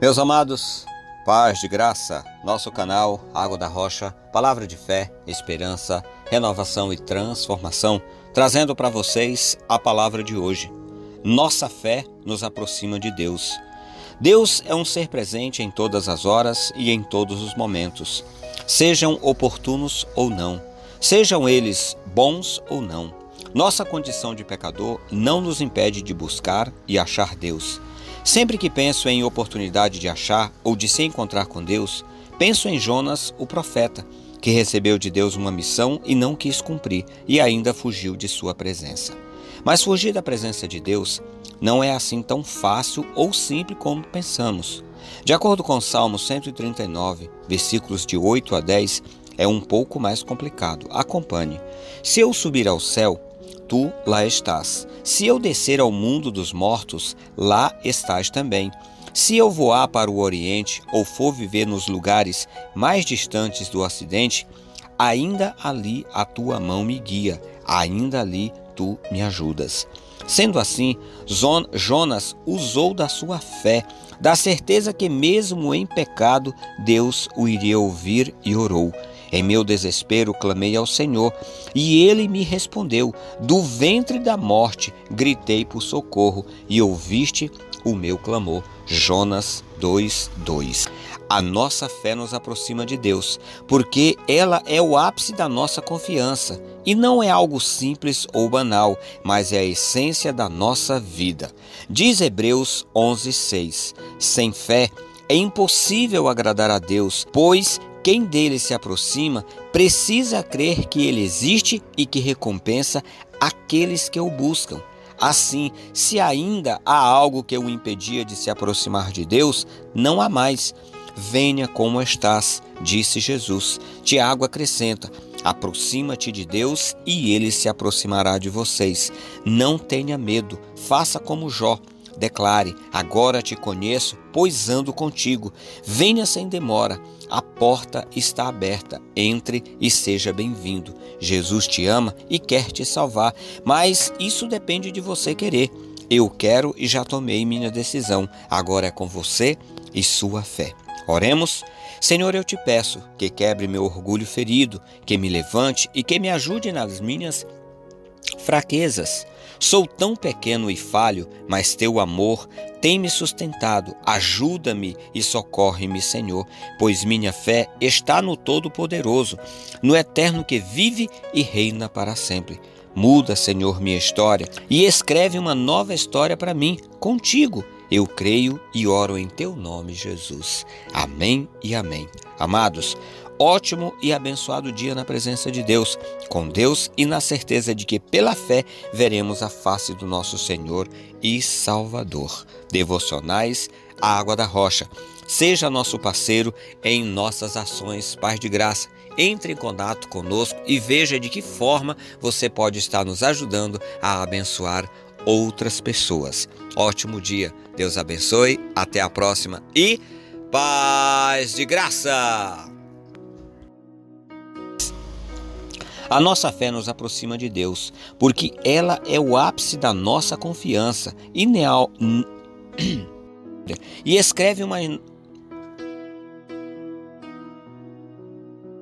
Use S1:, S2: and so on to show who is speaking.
S1: Meus amados, paz de graça, nosso canal Água da Rocha, palavra de fé, esperança, renovação e transformação, trazendo para vocês a palavra de hoje. Nossa fé nos aproxima de Deus. Deus é um ser presente em todas as horas e em todos os momentos, sejam oportunos ou não, sejam eles bons ou não. Nossa condição de pecador não nos impede de buscar e achar Deus. Sempre que penso em oportunidade de achar ou de se encontrar com Deus, penso em Jonas, o profeta, que recebeu de Deus uma missão e não quis cumprir e ainda fugiu de sua presença. Mas fugir da presença de Deus não é assim tão fácil ou simples como pensamos. De acordo com Salmo 139, versículos de 8 a 10, é um pouco mais complicado. Acompanhe. Se eu subir ao céu, tu lá estás. Se eu descer ao mundo dos mortos, lá estás também. Se eu voar para o Oriente ou for viver nos lugares mais distantes do Ocidente, ainda ali a tua mão me guia, ainda ali tu me ajudas. Sendo assim, Jonas usou da sua fé, da certeza que, mesmo em pecado, Deus o iria ouvir e orou. Em meu desespero clamei ao Senhor, e ele me respondeu. Do ventre da morte gritei por socorro, e ouviste o meu clamor. Jonas 2:2. A nossa fé nos aproxima de Deus, porque ela é o ápice da nossa confiança e não é algo simples ou banal, mas é a essência da nossa vida. Diz Hebreus 11:6. Sem fé é impossível agradar a Deus, pois quem dele se aproxima precisa crer que ele existe e que recompensa aqueles que o buscam. Assim, se ainda há algo que o impedia de se aproximar de Deus, não há mais. Venha como estás, disse Jesus. Tiago acrescenta: aproxima-te de Deus e ele se aproximará de vocês. Não tenha medo, faça como Jó. Declare: Agora te conheço, pois ando contigo. Venha sem demora. A porta está aberta. Entre e seja bem-vindo. Jesus te ama e quer te salvar, mas isso depende de você querer. Eu quero e já tomei minha decisão. Agora é com você e sua fé. Oremos. Senhor, eu te peço que quebre meu orgulho ferido, que me levante e que me ajude nas minhas fraquezas. Sou tão pequeno e falho, mas teu amor tem me sustentado. Ajuda-me e socorre-me, Senhor, pois minha fé está no Todo-Poderoso, no Eterno que vive e reina para sempre. Muda, Senhor, minha história e escreve uma nova história para mim, contigo. Eu creio e oro em teu nome, Jesus. Amém e amém. Amados, ótimo e abençoado dia na presença de Deus, com Deus e na certeza de que pela fé veremos a face do nosso Senhor e Salvador. Devocionais a Água da Rocha. Seja nosso parceiro em nossas ações Paz de Graça. Entre em contato conosco e veja de que forma você pode estar nos ajudando a abençoar outras pessoas. Ótimo dia. Deus abençoe. Até a próxima e paz de graça. A nossa fé nos aproxima de Deus, porque ela é o ápice da nossa confiança e, neal... e escreve uma